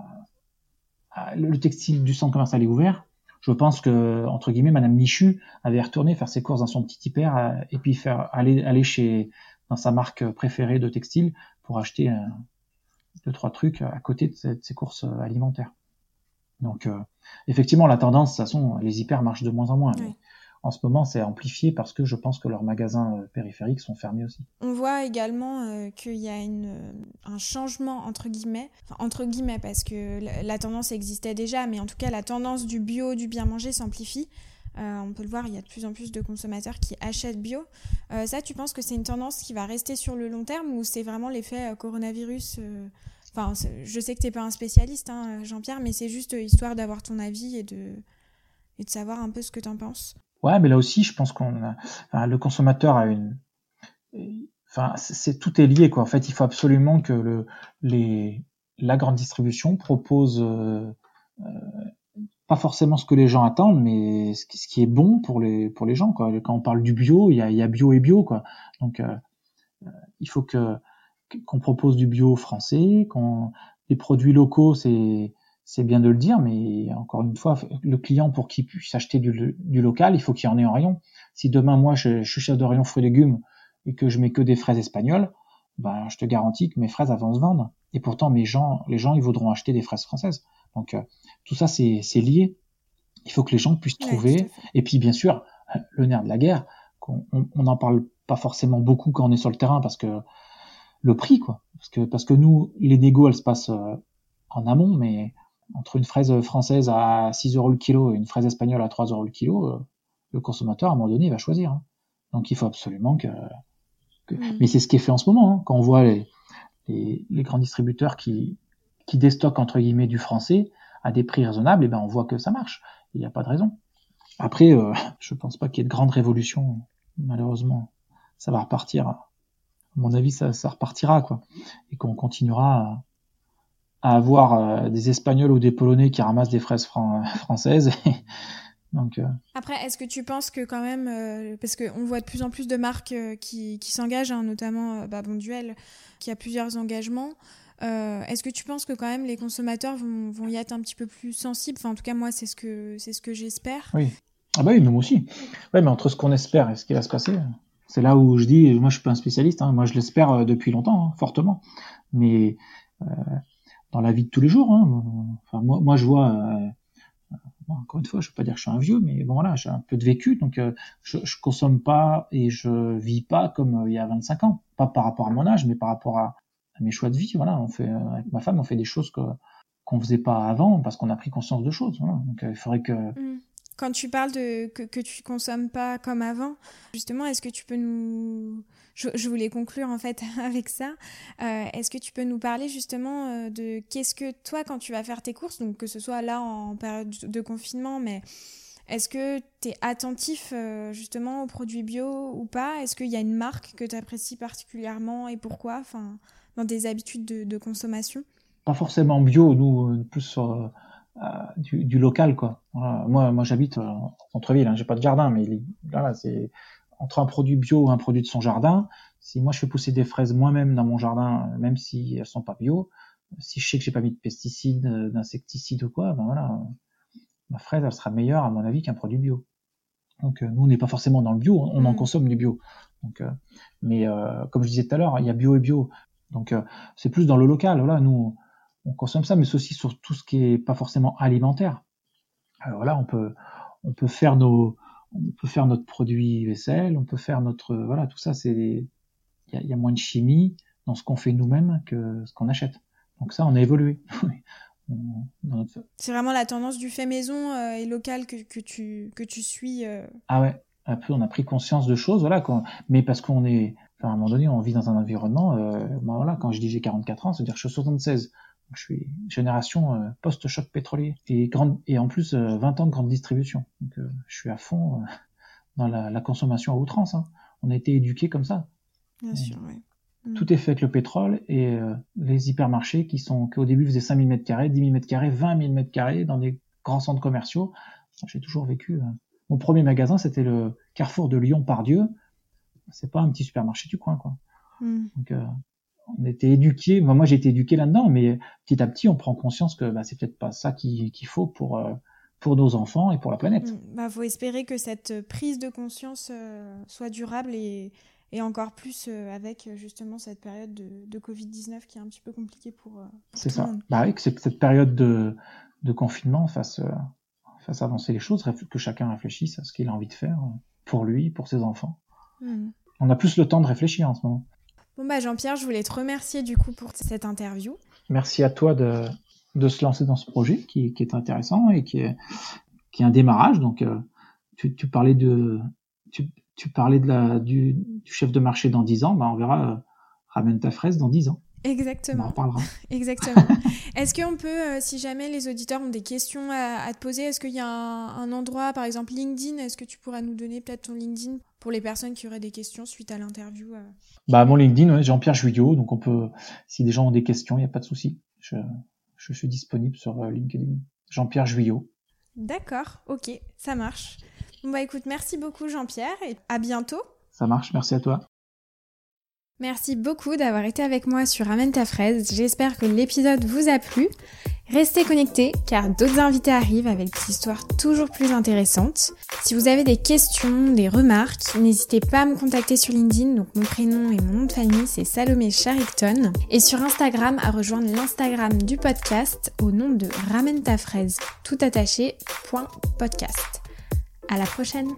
le textile du centre commercial est ouvert, je pense que entre guillemets, Madame Michu avait retourné faire ses courses dans son petit hyper et puis aller aller chez dans sa marque préférée de textile pour acheter un, deux trois trucs à côté de, ses courses alimentaires. Donc euh, effectivement la tendance, de toute façon, les hyper marchent de moins en moins. en ce moment, c'est amplifié parce que je pense que leurs magasins euh, périphériques sont fermés aussi. On voit également euh, qu'il y a une, un changement entre guillemets, entre guillemets parce que la, tendance existait déjà, mais en tout cas la tendance du bio, du bien manger s'amplifie. Euh, on peut le voir, il y a de plus en plus de consommateurs qui achètent bio. Euh, ça, tu penses que c'est une tendance qui va rester sur le long terme ou c'est vraiment l'effet euh, coronavirus Enfin, je sais que tu n'es pas un spécialiste, hein, Jean-Pierre, mais c'est juste histoire d'avoir ton avis et de, savoir un peu ce que tu en penses. Ouais, mais là aussi, je pense qu'on le consommateur a une, enfin, c'est tout est lié quoi. En fait, il faut absolument que le, les, la grande distribution propose pas forcément ce que les gens attendent, mais ce qui, est bon pour les pour les gens. Quoi. Quand on parle du bio, il y a, bio et bio, quoi. Donc euh, il faut que qu'on propose du bio français, qu'on les produits locaux, c'est c'est bien de le dire, mais encore une fois, le client pour qu'il puisse acheter du, du local, il faut qu'il y en ait en rayon. Si demain moi je, suis chef de rayon fruits et légumes et que je mets que des fraises espagnoles, ben je te garantis que mes fraises vont se vendre. Et pourtant mes gens, les gens, ils voudront acheter des fraises françaises. Donc euh, tout ça c'est lié. Il faut que les gens puissent trouver. Et puis bien sûr, le nerf de la guerre, on n'en parle pas forcément beaucoup quand on est sur le terrain parce que le prix quoi. Parce que parce que nous les négos elles se passent euh, en amont, mais entre une fraise française à 6 euros le kilo et une fraise espagnole à 3 euros le kilo, euh, le consommateur à un moment donné il va choisir. Hein. Donc il faut absolument que. Mm. Mais c'est ce qui est fait en ce moment hein. quand on voit les, les, les grands distributeurs qui qui déstockent entre guillemets du français à des prix raisonnables, et ben on voit que ça marche. Il n'y a pas de raison. Après, euh, je pense pas qu'il y ait de grandes révolutions. Malheureusement, ça va repartir. À mon avis, ça, repartira quoi, et qu'on continuera à, avoir euh, des Espagnols ou des Polonais qui ramassent des fraises françaises. Donc, euh... Après, est-ce que tu penses que quand même, euh, parce qu'on voit de plus en plus de marques qui, s'engagent, hein, notamment bah, qui a plusieurs engagements, euh, est-ce que tu penses que quand même les consommateurs vont, y être un petit peu plus sensibles? Enfin, en tout cas, moi, c'est ce que ce que j'espère. Oui. Ah bah oui, nous aussi. Mais entre ce qu'on espère et ce qui va se passer, c'est là où je dis, moi, je suis pas un spécialiste. Hein, moi, je l'espère euh, depuis longtemps, hein, fortement. Mais euh, dans la vie de tous les jours, hein, enfin, moi, moi, je vois. Encore une fois, je ne veux pas dire que je suis un vieux, mais bon voilà, j'ai un peu de vécu, donc je, je consomme pas et je vis pas comme il y a 25 ans, pas par rapport à mon âge, mais par rapport à, mes choix de vie. Voilà, on fait euh, avec ma femme, on fait des choses que qu'on faisait pas avant parce qu'on a pris conscience de choses. Donc euh, il faudrait que mm. quand tu parles de que, que tu consommes pas comme avant, justement, est-ce que tu peux nous je, voulais conclure en fait avec ça. Euh, est-ce que tu peux nous parler justement de qu'est-ce que toi quand tu vas faire tes courses, donc que ce soit là en période de confinement, mais est-ce que tu es attentif justement aux produits bio ou pas? Est-ce qu'il y a une marque que tu apprécies particulièrement et pourquoi? Enfin, dans des habitudes de, de consommation Pas forcément bio, nous, plus sur euh, du, du, local. quoi. Voilà. Moi, moi j'habite en centre-ville, hein, j'ai pas de jardin, mais là, c'est entre un produit bio et un produit de son jardin. Si moi je fais pousser des fraises moi-même dans mon jardin, même si elles sont pas bio, si je sais que j'ai pas mis de pesticides, d'insecticides ou quoi, ben voilà, ma fraise elle sera meilleure à mon avis qu'un produit bio. Donc nous on n'est pas forcément dans le bio, on en mmh. consomme du bio. Donc, euh, mais euh, comme je disais tout à l'heure, il y a bio et bio. Donc euh, c'est plus dans le local. Voilà, nous on consomme ça, mais c'est aussi sur tout ce qui est pas forcément alimentaire. Alors là, on peut on peut faire nos on peut faire notre produit vaisselle, on peut faire notre voilà tout ça c'est il y, y a, moins de chimie dans ce qu'on fait nous-mêmes que ce qu'on achète. Donc ça on a évolué. C'est vraiment la tendance du fait maison euh, et local que, que, tu que tu suis. Euh... Ah ouais, un peu on a pris conscience de choses voilà mais parce qu'on est enfin, à un moment donné on vit dans un environnement euh, moi, voilà quand je dis j'ai 44 ans, c'est-à-dire que je suis 76 je suis génération euh, post-choc pétrolier et grande et en plus 20 euh, ans de grande distribution. Donc je suis à fond dans la, la, consommation à outrance. Hein. On a été éduqués comme ça. Bien sûr, oui. Mm. Tout est fait avec le pétrole et les hypermarchés qui sont qui au début faisaient 5000 mètres carrés, 10 000 mètres carrés, 20 000 mètres carrés dans des grands centres commerciaux. J'ai toujours vécu. Mon premier magasin c'était le Carrefour de Lyon par Dieu. C'est pas un petit supermarché du coin quoi. Mm. Donc on était éduqués. Moi, moi j'ai été éduqué là-dedans, mais petit à petit, on prend conscience que bah, c'est peut-être pas ça qu'il faut pour euh, pour nos enfants et pour la planète. Mm. Bah, faut espérer que cette prise de conscience euh, soit durable et, et encore plus euh, avec justement cette période de, de Covid-19 qui est un petit peu compliquée pour. c'est ça. Bah oui, que cette période de, de confinement fasse, fasse avancer les choses, que chacun réfléchisse à ce qu'il a envie de faire pour lui, pour ses enfants. Mm. On a plus le temps de réfléchir en ce moment. Bon bah Jean-Pierre, je voulais te remercier du coup pour cette interview. Merci à toi de, de se lancer dans ce projet qui, qui, est intéressant et qui est, qui est un démarrage. Donc euh, tu, tu, parlais de tu, tu parlais de la du, du, chef de marché dans 10 ans, bah on verra euh, ramène ta fraise dans 10 ans. Exactement. On en reparlera. Exactement. est-ce qu'on peut, euh, si jamais les auditeurs ont des questions à, à te poser, est-ce qu'il y a un, un, endroit, par exemple LinkedIn, est-ce que tu pourras nous donner peut-être ton LinkedIn pour les personnes qui auraient des questions suite à l'interview euh? Bah mon LinkedIn, ouais, Jean-Pierre Juillot, donc on peut, si des gens ont des questions, il n'y a pas de souci. Je, je, suis disponible sur euh, LinkedIn. Jean-Pierre Juillot. D'accord, ok, ça marche. Bon bah écoute, merci beaucoup Jean-Pierre et à bientôt. Ça marche, merci à toi. Merci beaucoup d'avoir été avec moi sur Amène ta fraise. J'espère que l'épisode vous a plu. Restez connectés car d'autres invités arrivent avec des histoires toujours plus intéressantes. Si vous avez des questions, des remarques, n'hésitez pas à me contacter sur LinkedIn. Donc mon prénom et mon nom de famille c'est Salomé Charicton. Et sur Instagram à rejoindre l'Instagram du podcast au nom de Ramène ta fraise tout podcast. À la prochaine!